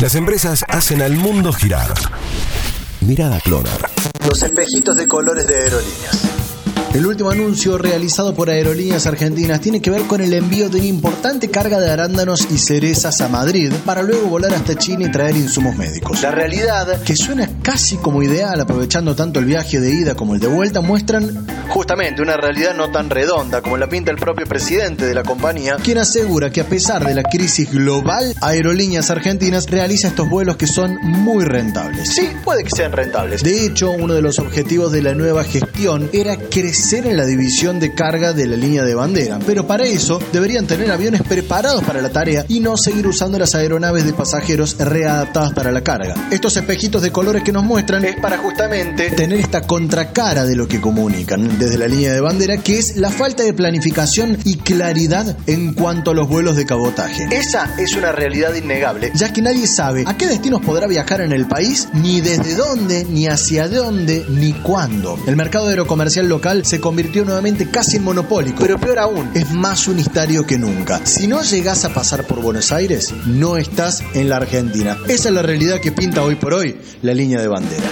Las empresas hacen al mundo girar. Mirada Clonar. Los espejitos de colores de aerolíneas. El último anuncio realizado por Aerolíneas Argentinas tiene que ver con el envío de una importante carga de arándanos y cerezas a Madrid para luego volar hasta China y traer insumos médicos. La realidad, que suena casi como ideal aprovechando tanto el viaje de ida como el de vuelta, muestran una realidad no tan redonda como la pinta el propio presidente de la compañía, quien asegura que a pesar de la crisis global, Aerolíneas Argentinas realiza estos vuelos que son muy rentables. Sí, puede que sean rentables. De hecho, uno de los objetivos de la nueva gestión era crecer en la división de carga de la línea de bandera, pero para eso deberían tener aviones preparados para la tarea y no seguir usando las aeronaves de pasajeros readaptadas para la carga. Estos espejitos de colores que nos muestran es para justamente tener esta contracara de lo que comunican desde la línea de bandera, que es la falta de planificación y claridad en cuanto a los vuelos de cabotaje. Esa es una realidad innegable, ya que nadie sabe a qué destinos podrá viajar en el país, ni desde dónde, ni hacia dónde, ni cuándo. El mercado aerocomercial local se convirtió nuevamente casi en monopólico. Pero peor aún, es más unitario que nunca. Si no llegas a pasar por Buenos Aires, no estás en la Argentina. Esa es la realidad que pinta hoy por hoy la línea de bandera.